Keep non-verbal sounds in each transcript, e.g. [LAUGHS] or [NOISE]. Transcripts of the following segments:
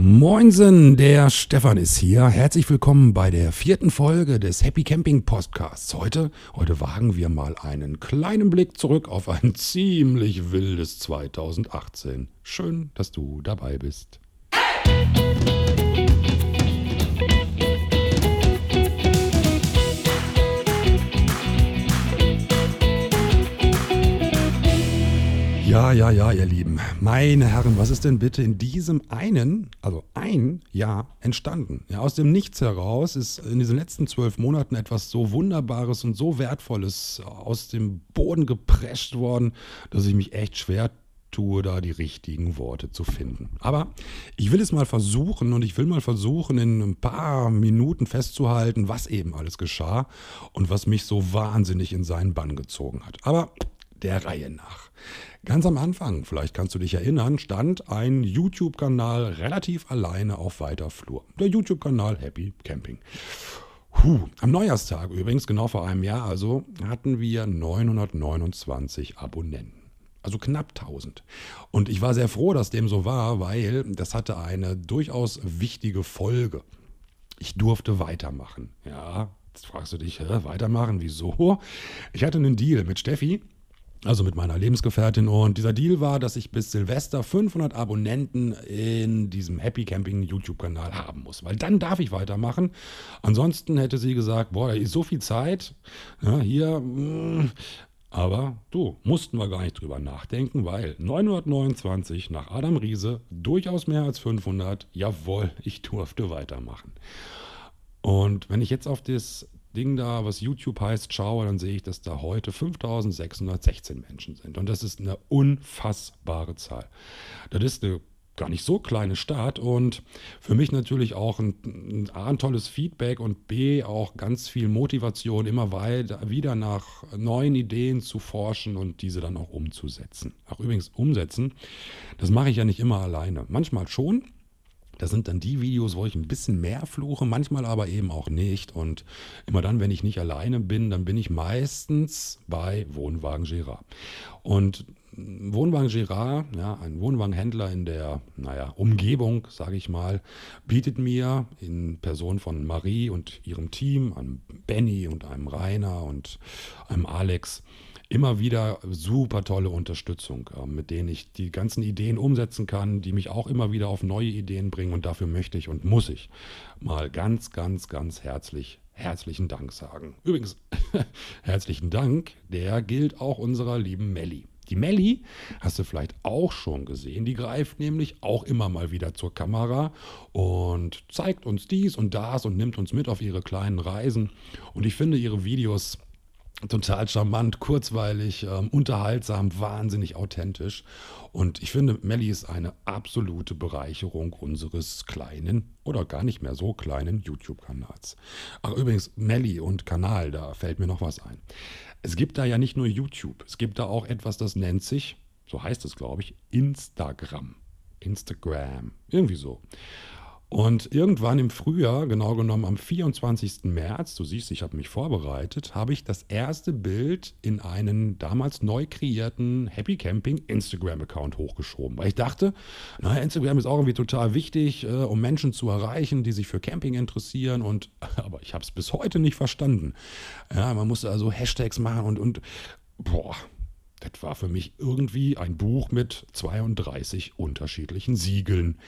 Moinsen, der Stefan ist hier. Herzlich willkommen bei der vierten Folge des Happy Camping Podcasts. Heute, heute wagen wir mal einen kleinen Blick zurück auf ein [LAUGHS] ziemlich wildes 2018. Schön, dass du dabei bist. Ja, ja, ja, ihr Lieben. Meine Herren, was ist denn bitte in diesem einen, also ein Jahr entstanden? Ja, aus dem Nichts heraus ist in diesen letzten zwölf Monaten etwas so Wunderbares und so Wertvolles aus dem Boden geprescht worden, dass ich mich echt schwer tue, da die richtigen Worte zu finden. Aber ich will es mal versuchen und ich will mal versuchen, in ein paar Minuten festzuhalten, was eben alles geschah und was mich so wahnsinnig in seinen Bann gezogen hat. Aber der Reihe nach. Ganz am Anfang, vielleicht kannst du dich erinnern, stand ein YouTube-Kanal relativ alleine auf weiter Flur. Der YouTube-Kanal Happy Camping. Puh, am Neujahrstag übrigens, genau vor einem Jahr also, hatten wir 929 Abonnenten. Also knapp 1000. Und ich war sehr froh, dass dem so war, weil das hatte eine durchaus wichtige Folge. Ich durfte weitermachen. Ja, jetzt fragst du dich, hä, weitermachen? Wieso? Ich hatte einen Deal mit Steffi also mit meiner Lebensgefährtin. Und dieser Deal war, dass ich bis Silvester 500 Abonnenten in diesem Happy Camping YouTube-Kanal haben muss. Weil dann darf ich weitermachen. Ansonsten hätte sie gesagt, boah, da ist so viel Zeit. Ja, hier, mh. Mm. aber du, mussten wir gar nicht drüber nachdenken, weil 929 nach Adam Riese, durchaus mehr als 500, jawohl, ich durfte weitermachen. Und wenn ich jetzt auf das Ding da, was YouTube heißt, schaue, dann sehe ich, dass da heute 5616 Menschen sind. Und das ist eine unfassbare Zahl. Das ist eine gar nicht so kleine Stadt und für mich natürlich auch ein, A, ein tolles Feedback und B, auch ganz viel Motivation, immer weiter wieder nach neuen Ideen zu forschen und diese dann auch umzusetzen. Ach, übrigens, umsetzen, das mache ich ja nicht immer alleine. Manchmal schon, das sind dann die Videos, wo ich ein bisschen mehr fluche, manchmal aber eben auch nicht. Und immer dann, wenn ich nicht alleine bin, dann bin ich meistens bei Wohnwagen Girard. Und Wohnwagen Girard, ja, ein Wohnwagenhändler in der, naja, Umgebung, sage ich mal, bietet mir in Person von Marie und ihrem Team, einem Benny und einem Rainer und einem Alex, immer wieder super tolle Unterstützung, äh, mit denen ich die ganzen Ideen umsetzen kann, die mich auch immer wieder auf neue Ideen bringen. Und dafür möchte ich und muss ich mal ganz, ganz, ganz herzlich herzlichen Dank sagen. Übrigens, [LAUGHS] herzlichen Dank, der gilt auch unserer lieben Melli. Die Melli hast du vielleicht auch schon gesehen. Die greift nämlich auch immer mal wieder zur Kamera und zeigt uns dies und das und nimmt uns mit auf ihre kleinen Reisen. Und ich finde ihre Videos total charmant, kurzweilig, ähm, unterhaltsam, wahnsinnig authentisch. Und ich finde, Melli ist eine absolute Bereicherung unseres kleinen oder gar nicht mehr so kleinen YouTube-Kanals. Ach, übrigens, Melli und Kanal, da fällt mir noch was ein. Es gibt da ja nicht nur YouTube, es gibt da auch etwas, das nennt sich, so heißt es, glaube ich, Instagram. Instagram, irgendwie so. Und irgendwann im Frühjahr, genau genommen am 24. März, du siehst, ich habe mich vorbereitet, habe ich das erste Bild in einen damals neu kreierten Happy Camping Instagram-Account hochgeschoben. Weil ich dachte, naja, Instagram ist auch irgendwie total wichtig, äh, um Menschen zu erreichen, die sich für Camping interessieren. Und [LAUGHS] aber ich habe es bis heute nicht verstanden. Ja, man musste also Hashtags machen und, und boah, das war für mich irgendwie ein Buch mit 32 unterschiedlichen Siegeln.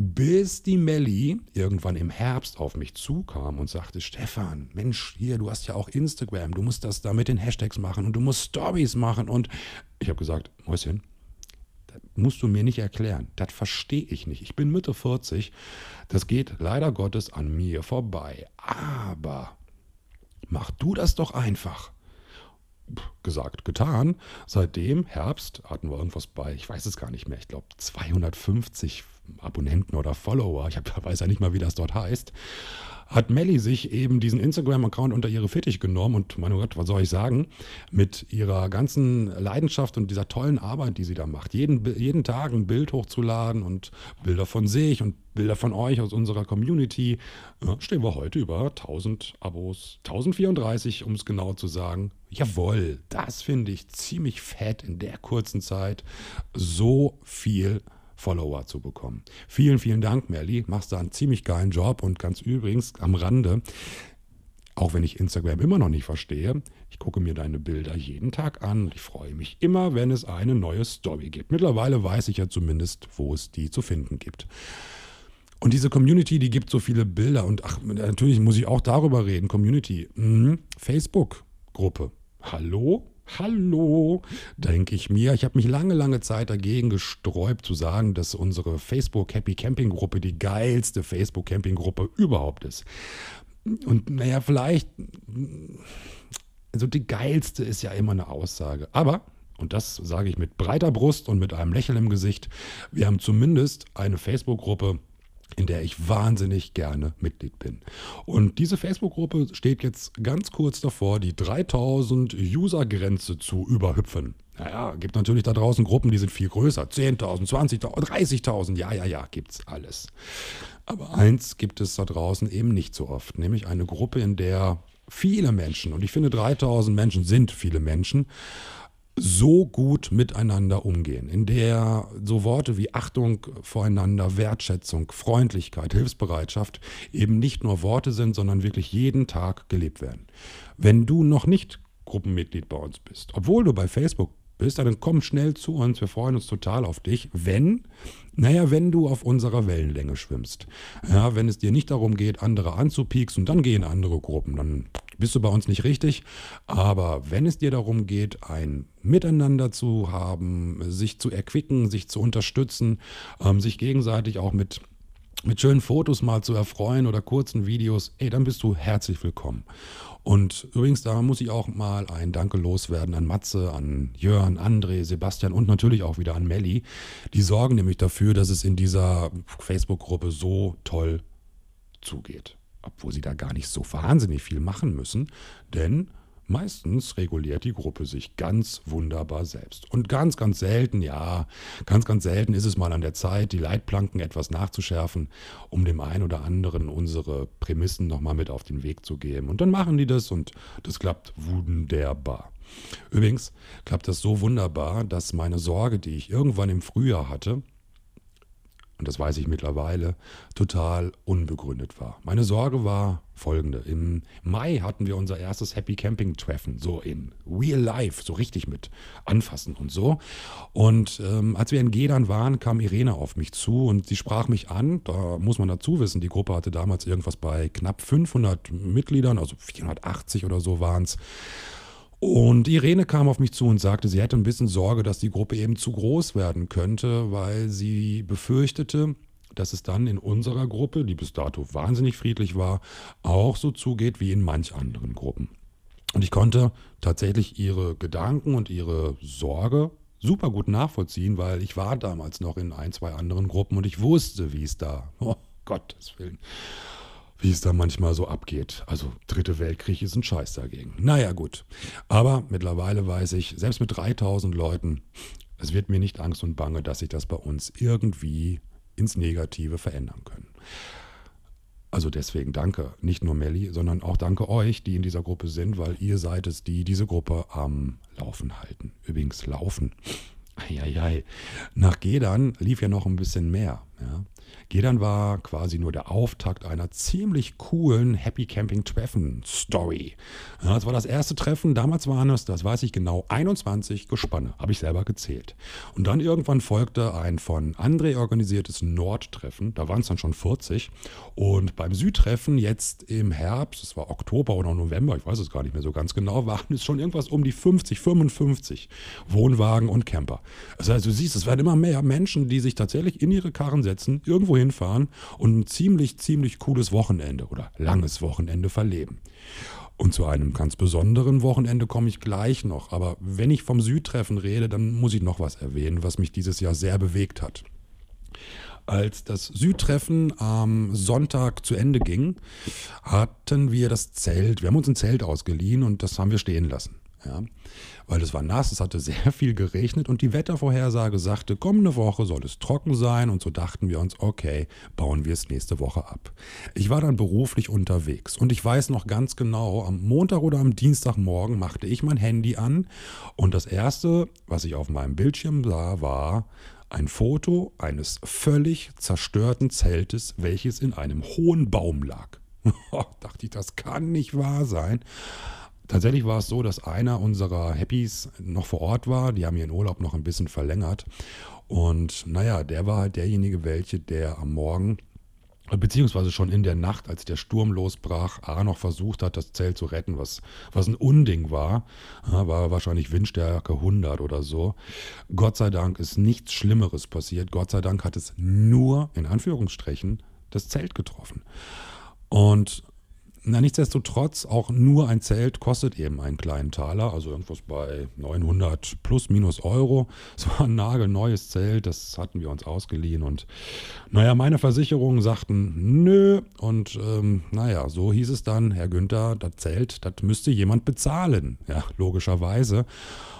Bis die Melli irgendwann im Herbst auf mich zukam und sagte, Stefan, Mensch, hier, du hast ja auch Instagram, du musst das da mit den Hashtags machen und du musst Stories machen. Und ich habe gesagt, Mäuschen, das musst du mir nicht erklären. Das verstehe ich nicht. Ich bin Mitte 40. Das geht leider Gottes an mir vorbei. Aber mach du das doch einfach gesagt, getan. Seitdem, Herbst, hatten wir irgendwas bei, ich weiß es gar nicht mehr, ich glaube 250 Abonnenten oder Follower, ich hab, [LAUGHS] weiß ja nicht mal, wie das dort heißt, hat Melly sich eben diesen Instagram-Account unter ihre Fittich genommen und mein Gott, was soll ich sagen, mit ihrer ganzen Leidenschaft und dieser tollen Arbeit, die sie da macht, jeden, jeden Tag ein Bild hochzuladen und Bilder von sich und Bilder von euch aus unserer Community, stehen wir heute über 1000 Abos, 1034, um es genau zu sagen. Jawohl, das finde ich ziemlich fett in der kurzen Zeit. So viel Follower zu bekommen. Vielen, vielen Dank, Melli. Machst da einen ziemlich geilen Job und ganz übrigens am Rande, auch wenn ich Instagram immer noch nicht verstehe, ich gucke mir deine Bilder jeden Tag an ich freue mich immer, wenn es eine neue Story gibt. Mittlerweile weiß ich ja zumindest, wo es die zu finden gibt. Und diese Community, die gibt so viele Bilder und ach, natürlich muss ich auch darüber reden. Community, mhm. Facebook-Gruppe. Hallo? Hallo, denke ich mir. Ich habe mich lange, lange Zeit dagegen gesträubt zu sagen, dass unsere Facebook Happy Camping Gruppe die geilste Facebook Camping Gruppe überhaupt ist. Und naja, vielleicht, also die geilste ist ja immer eine Aussage. Aber, und das sage ich mit breiter Brust und mit einem Lächeln im Gesicht, wir haben zumindest eine Facebook-Gruppe, in der ich wahnsinnig gerne Mitglied bin. Und diese Facebook-Gruppe steht jetzt ganz kurz davor, die 3000 User-Grenze zu überhüpfen. Naja, gibt natürlich da draußen Gruppen, die sind viel größer. 10.000, 20.000, 30.000. Ja, ja, ja, gibt's alles. Aber eins gibt es da draußen eben nicht so oft, nämlich eine Gruppe, in der viele Menschen, und ich finde 3000 Menschen sind viele Menschen, so gut miteinander umgehen, in der so Worte wie Achtung voreinander, Wertschätzung, Freundlichkeit, Hilfsbereitschaft eben nicht nur Worte sind, sondern wirklich jeden Tag gelebt werden. Wenn du noch nicht Gruppenmitglied bei uns bist, obwohl du bei Facebook bist, dann komm schnell zu uns. Wir freuen uns total auf dich, wenn, naja, wenn du auf unserer Wellenlänge schwimmst. Ja, wenn es dir nicht darum geht, andere anzupieksen, dann geh in andere Gruppen. Dann bist du bei uns nicht richtig. Aber wenn es dir darum geht, ein Miteinander zu haben, sich zu erquicken, sich zu unterstützen, ähm, sich gegenseitig auch mit mit schönen Fotos mal zu erfreuen oder kurzen Videos, ey, dann bist du herzlich willkommen. Und übrigens, da muss ich auch mal ein Danke loswerden an Matze, an Jörn, André, Sebastian und natürlich auch wieder an Melli. Die sorgen nämlich dafür, dass es in dieser Facebook-Gruppe so toll zugeht. Obwohl sie da gar nicht so wahnsinnig viel machen müssen, denn Meistens reguliert die Gruppe sich ganz wunderbar selbst. Und ganz, ganz selten, ja, ganz, ganz selten ist es mal an der Zeit, die Leitplanken etwas nachzuschärfen, um dem einen oder anderen unsere Prämissen nochmal mit auf den Weg zu geben. Und dann machen die das und das klappt wunderbar. Übrigens klappt das so wunderbar, dass meine Sorge, die ich irgendwann im Frühjahr hatte, und das weiß ich mittlerweile, total unbegründet war. Meine Sorge war folgende. Im Mai hatten wir unser erstes Happy Camping Treffen, so in real life, so richtig mit anfassen und so. Und ähm, als wir in Gedern waren, kam Irene auf mich zu und sie sprach mich an. Da muss man dazu wissen, die Gruppe hatte damals irgendwas bei knapp 500 Mitgliedern, also 480 oder so waren es. Und Irene kam auf mich zu und sagte, sie hätte ein bisschen Sorge, dass die Gruppe eben zu groß werden könnte, weil sie befürchtete, dass es dann in unserer Gruppe, die bis dato wahnsinnig friedlich war, auch so zugeht wie in manch anderen Gruppen. Und ich konnte tatsächlich ihre Gedanken und ihre Sorge super gut nachvollziehen, weil ich war damals noch in ein, zwei anderen Gruppen und ich wusste, wie es da, [LAUGHS] oh Gottes Willen, wie es da manchmal so abgeht. Also dritte Weltkrieg ist ein Scheiß dagegen. Naja gut, aber mittlerweile weiß ich, selbst mit 3000 Leuten, es wird mir nicht Angst und Bange, dass sich das bei uns irgendwie ins Negative verändern können. Also deswegen danke, nicht nur Melli, sondern auch danke euch, die in dieser Gruppe sind, weil ihr seid es, die diese Gruppe am Laufen halten. Übrigens laufen. Eieiei. Nach Gedern lief ja noch ein bisschen mehr. Gedern war quasi nur der Auftakt einer ziemlich coolen Happy Camping Treffen Story. Das war das erste Treffen. Damals waren es, das weiß ich genau, 21 Gespanne. Habe ich selber gezählt. Und dann irgendwann folgte ein von André organisiertes Nordtreffen. Da waren es dann schon 40. Und beim Südtreffen jetzt im Herbst, es war Oktober oder November, ich weiß es gar nicht mehr so ganz genau, waren es schon irgendwas um die 50, 55 Wohnwagen und Camper. Also, also du siehst, es werden immer mehr Menschen, die sich tatsächlich in ihre Karren setzen, irgendwo hinfahren und ein ziemlich, ziemlich cooles Wochenende oder langes Wochenende verleben. Und zu einem ganz besonderen Wochenende komme ich gleich noch. Aber wenn ich vom Südtreffen rede, dann muss ich noch was erwähnen, was mich dieses Jahr sehr bewegt hat. Als das Südtreffen am Sonntag zu Ende ging, hatten wir das Zelt, wir haben uns ein Zelt ausgeliehen und das haben wir stehen lassen. Ja weil es war nass, es hatte sehr [LAUGHS] viel geregnet und die Wettervorhersage sagte, kommende Woche soll es trocken sein und so dachten wir uns, okay, bauen wir es nächste Woche ab. Ich war dann beruflich unterwegs und ich weiß noch ganz genau, am Montag oder am Dienstagmorgen machte ich mein Handy an und das erste, was ich auf meinem Bildschirm sah, war ein Foto eines völlig zerstörten Zeltes, welches in einem hohen Baum lag. [LAUGHS] Dachte ich, das kann nicht wahr sein. Tatsächlich war es so, dass einer unserer Happys noch vor Ort war. Die haben ihren Urlaub noch ein bisschen verlängert. Und naja, der war halt derjenige, welche, der am Morgen beziehungsweise schon in der Nacht, als der Sturm losbrach, A noch versucht hat, das Zelt zu retten, was, was ein Unding war. War wahrscheinlich Windstärke 100 oder so. Gott sei Dank ist nichts Schlimmeres passiert. Gott sei Dank hat es nur, in Anführungsstrichen, das Zelt getroffen. Und na, nichtsdestotrotz, auch nur ein Zelt kostet eben einen kleinen Taler, also irgendwas bei 900 plus minus Euro. [LAUGHS] Es war ein nagelneues Zelt, das hatten wir uns ausgeliehen und naja, meine Versicherungen sagten nö und ähm, naja, so hieß es dann, Herr Günther, das Zelt, das müsste jemand bezahlen, ja, logischerweise.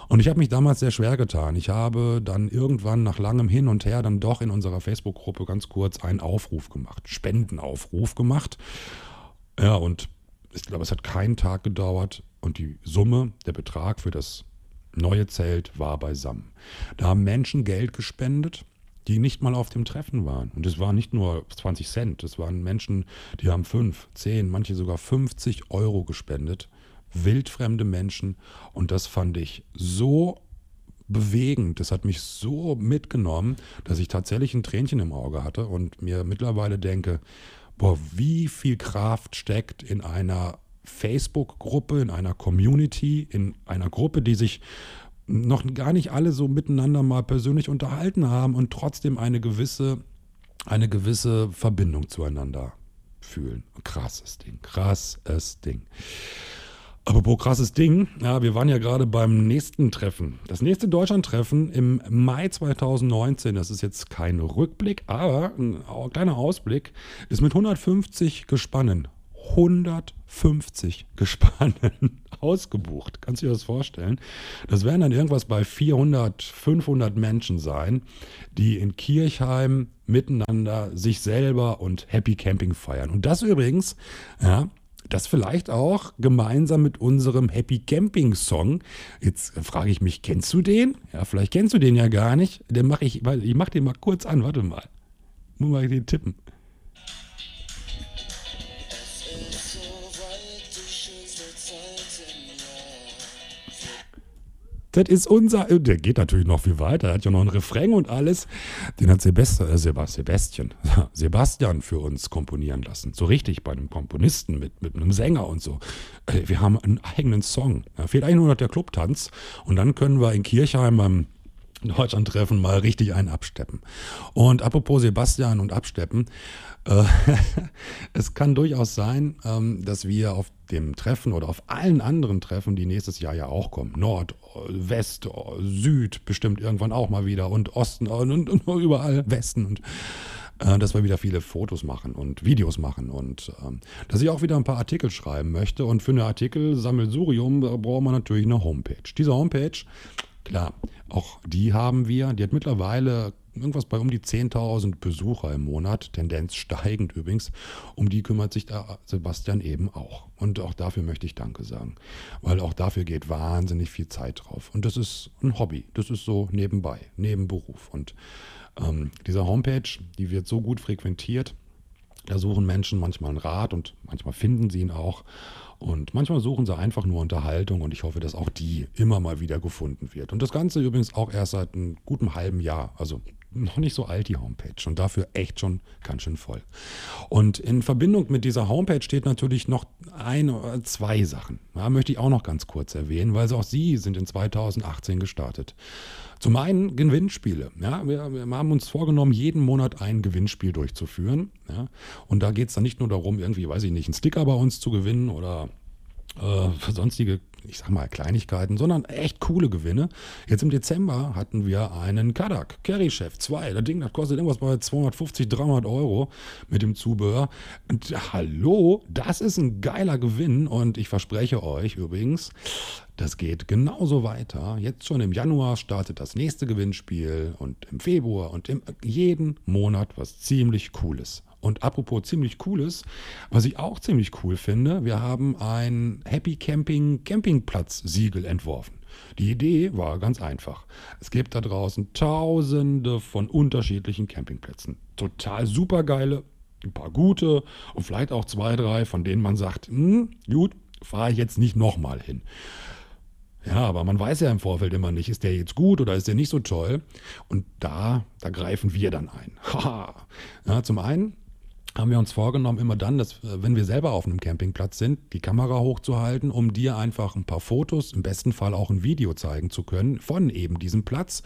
Und ich habe mich damals sehr schwer getan. Ich habe dann irgendwann nach langem Hin und Her dann doch in unserer Facebook-Gruppe ganz kurz einen Aufruf gemacht, Spendenaufruf gemacht. Ja, und ich glaube, es hat keinen Tag gedauert und die Summe, der Betrag für das neue Zelt war beisammen. Da haben Menschen Geld gespendet, die nicht mal auf dem Treffen waren. Und es waren nicht nur 20 Cent, es waren Menschen, die haben 5, 10, manche sogar 50 Euro gespendet. Wildfremde Menschen. Und das fand ich so bewegend. Das hat mich so mitgenommen, dass ich tatsächlich ein Tränchen im Auge hatte und mir mittlerweile denke, boah, wie viel Kraft steckt in einer Facebook-Gruppe, in einer Community, in einer Gruppe, die sich noch gar nicht alle so miteinander mal persönlich unterhalten haben und trotzdem eine gewisse, eine gewisse Verbindung zueinander fühlen. Krasses Ding, krasses Ding. Apropos krasses Ding, ja, wir waren ja gerade beim nächsten Treffen. Das nächste Deutschland-Treffen im Mai 2019, das ist jetzt kein Rückblick, aber ein kleiner Ausblick, ist mit 150 Gespannen, 150 Gespannen [LAUGHS] ausgebucht. Kannst du dir das vorstellen? Das werden dann irgendwas bei 400, 500 Menschen sein, die in Kirchheim miteinander sich selber und Happy Camping feiern. Und das übrigens, ja, das vielleicht auch gemeinsam mit unserem Happy Camping Song. Jetzt frage ich mich, kennst du den? Ja, vielleicht kennst du den ja gar nicht. Den mache ich, ich mache den mal kurz an. Warte mal. Muss mal den tippen. Das ist unser. Äh, der geht natürlich noch viel weiter. Er hat ja noch einen Refrain und alles. Den hat Sebastian, äh, [LAUGHS] Sebastian, Sebastian für uns komponieren lassen. So richtig bei einem Komponisten mit, mit einem Sänger und so. Äh, wir haben einen eigenen Song. Da fehlt eigentlich nur noch der Clubtanz. Und dann können wir in Kirchheim beim Deutschland-Treffen mal richtig einen absteppen. Und apropos Sebastian und Absteppen, [LAUGHS] es kann durchaus sein, ähm, dass wir auf dem Treffen oder auf allen anderen Treffen, die nächstes Jahr ja auch kommen, Nord, West, Süd bestimmt irgendwann auch mal wieder und Osten und, und, und überall Westen und äh, dass wir wieder viele Fotos machen und Videos machen und ähm, dass ich auch wieder ein paar Artikel schreiben möchte. Und für eine Artikelsammelsurium braucht man natürlich eine Homepage. Diese Homepage, klar, auch die haben wir. Die hat mittlerweile irgendwas bei um die 10.000 Besucher im Monat, Tendenz steigend übrigens. Um die kümmert sich Sebastian eben auch. Und auch dafür möchte ich Danke sagen, weil auch dafür geht wahnsinnig viel Zeit drauf. Und das ist ein Hobby, das ist so nebenbei, neben Beruf. Und ähm, diese Homepage, die wird so gut frequentiert, da suchen Menschen manchmal einen Rat und manchmal finden sie ihn auch. Und manchmal suchen sie einfach nur Unterhaltung und ich hoffe, dass auch die immer mal wieder gefunden wird. Und das Ganze übrigens auch erst seit einem guten halben Jahr. Also noch nicht so alt, die Homepage. Und dafür echt schon ganz schön voll. Und in Verbindung mit dieser Homepage steht natürlich noch ein oder zwei Sachen. Da möchte ich auch noch ganz kurz erwähnen, weil auch sie sind in 2018 gestartet. Zum einen Gewinnspiele. Ja, wir, wir, haben uns vorgenommen, jeden Monat ein Gewinnspiel durchzuführen. Ja, und da geht es dann nicht nur darum, irgendwie, weiß ich nicht, einen Sticker bei uns zu gewinnen oder äh, sonstige, ich sag mal, Kleinigkeiten, sondern echt coole Gewinne. Jetzt im Dezember hatten wir einen Kadak, Carry Chef 2. Das Ding, das kostet irgendwas bei 250, 300 Euro mit dem Zubehör. Und hallo, das ist ein geiler Gewinn und ich verspreche euch übrigens, das geht genauso weiter. Jetzt schon im Januar startet das nächste Gewinnspiel und im Februar und im, jeden Monat was ziemlich Cooles. Und apropos ziemlich cooles, was ich auch ziemlich cool finde, wir haben ein Happy Camping Campingplatz Siegel entworfen. Die Idee war ganz einfach. Es gibt da draußen tausende von unterschiedlichen Campingplätzen. Total supergeile, ein paar gute und vielleicht auch zwei, drei, von denen man sagt, hm, gut, fahre ich jetzt nicht nochmal hin. Ja, aber man weiß ja im Vorfeld immer nicht, ist der jetzt gut oder ist der nicht so toll. Und da, da greifen wir dann ein. [LAUGHS] Haha. ja, zum einen haben wir uns vorgenommen, immer dann, dass, äh, wenn wir selber auf einem Campingplatz sind, die Kamera hochzuhalten, um dir einfach ein paar Fotos, im besten Fall auch ein Video zeigen zu können von eben diesem Platz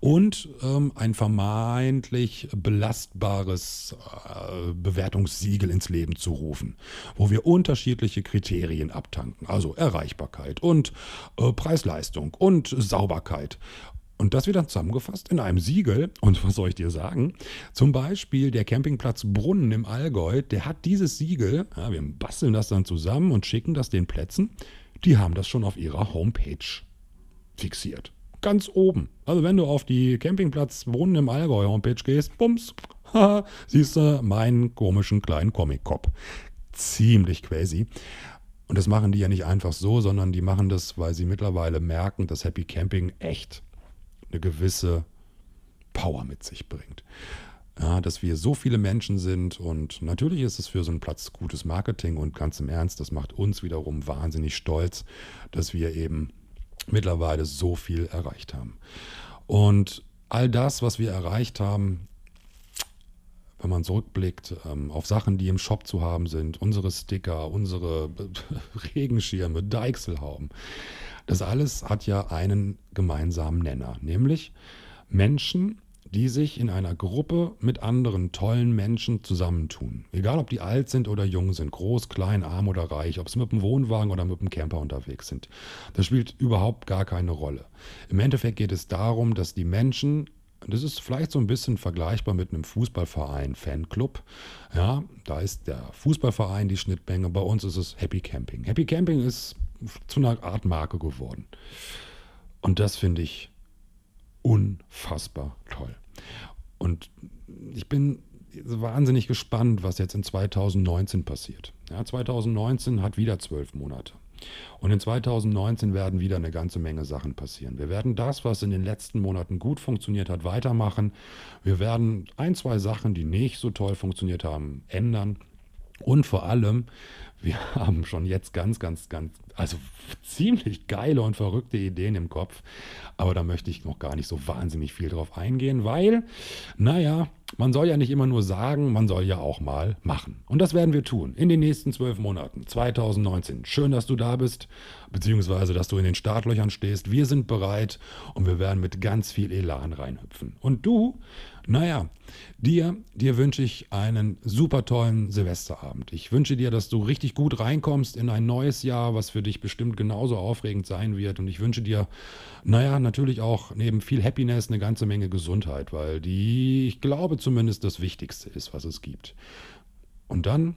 und ähm, ein vermeintlich belastbares äh, Bewertungssiegel ins Leben zu rufen, wo wir unterschiedliche Kriterien abtanken, also Erreichbarkeit und äh, Preis-Leistung und Sauberkeit. Und das wieder zusammengefasst in einem Siegel. Und was soll ich dir sagen? Zum Beispiel der Campingplatz Brunnen im Allgäu, der hat dieses Siegel, ja, wir basteln das dann zusammen und schicken das den Plätzen. Die haben das schon auf ihrer Homepage fixiert. Ganz oben. Also wenn du auf die Campingplatz Brunnen im Allgäu Homepage gehst, bums, [LAUGHS] siehst du meinen komischen kleinen Comic-Cop. Ziemlich crazy. Und das machen die ja nicht einfach so, sondern die machen das, weil sie mittlerweile merken, dass Happy Camping echt eine gewisse Power mit sich bringt. Ja, dass wir so viele Menschen sind und natürlich ist es für so einen Platz gutes Marketing und ganz im Ernst, das macht uns wiederum wahnsinnig stolz, dass wir eben mittlerweile so viel erreicht haben. Und all das, was wir erreicht haben, wenn man zurückblickt ähm, auf Sachen, die im Shop zu haben sind, unsere Sticker, unsere [LAUGHS] Regenschirme, Deichselhauben, das alles hat ja einen gemeinsamen Nenner, nämlich Menschen, die sich in einer Gruppe mit anderen tollen Menschen zusammentun. Egal, ob die alt sind oder jung sind, groß, klein, arm oder reich, ob sie mit dem Wohnwagen oder mit dem Camper unterwegs sind. Das spielt überhaupt gar keine Rolle. Im Endeffekt geht es darum, dass die Menschen das ist vielleicht so ein bisschen vergleichbar mit einem Fußballverein, Fanclub. Ja, da ist der Fußballverein die Schnittmenge. Bei uns ist es Happy Camping. Happy Camping ist zu einer Art Marke geworden. Und das finde ich unfassbar toll. Und ich bin wahnsinnig gespannt, was jetzt in 2019 passiert. Ja, 2019 hat wieder zwölf Monate. Und in 2019 werden wieder eine ganze Menge Sachen passieren. Wir werden das, was in den letzten Monaten gut funktioniert hat, weitermachen. Wir werden ein, zwei Sachen, die nicht so toll funktioniert haben, ändern. Und vor allem, wir [LAUGHS] haben schon jetzt ganz, ganz, ganz, also ziemlich geile und verrückte Ideen im Kopf. Aber da möchte ich noch gar nicht so wahnsinnig viel drauf eingehen, weil, naja, man soll ja nicht immer nur sagen, man soll ja auch mal machen. Und das werden wir tun in den nächsten zwölf Monaten, 2019. Schön, dass du da bist, beziehungsweise dass du in den Startlöchern stehst. Wir sind bereit und wir werden mit ganz viel Elan reinhüpfen. Und du, naja, dir, dir wünsche ich einen super tollen Silvesterabend. Ich wünsche dir, dass du richtig gut reinkommst in ein neues Jahr, was für dich bestimmt genauso aufregend sein wird. Und ich wünsche dir, naja, natürlich auch neben viel Happiness eine ganze Menge Gesundheit, weil die, ich glaube, zumindest das Wichtigste ist, was es gibt. Und dann,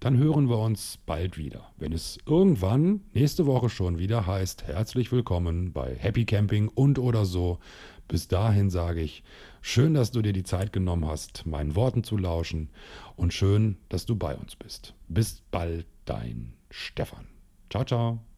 dann hören wir uns bald wieder, wenn es irgendwann nächste Woche schon wieder heißt, herzlich willkommen bei Happy Camping und oder so. Bis dahin sage ich, schön, dass du dir die Zeit genommen hast, meinen Worten zu lauschen und schön, dass du bei uns bist. Bis bald, dein Stefan. Ciao, ciao.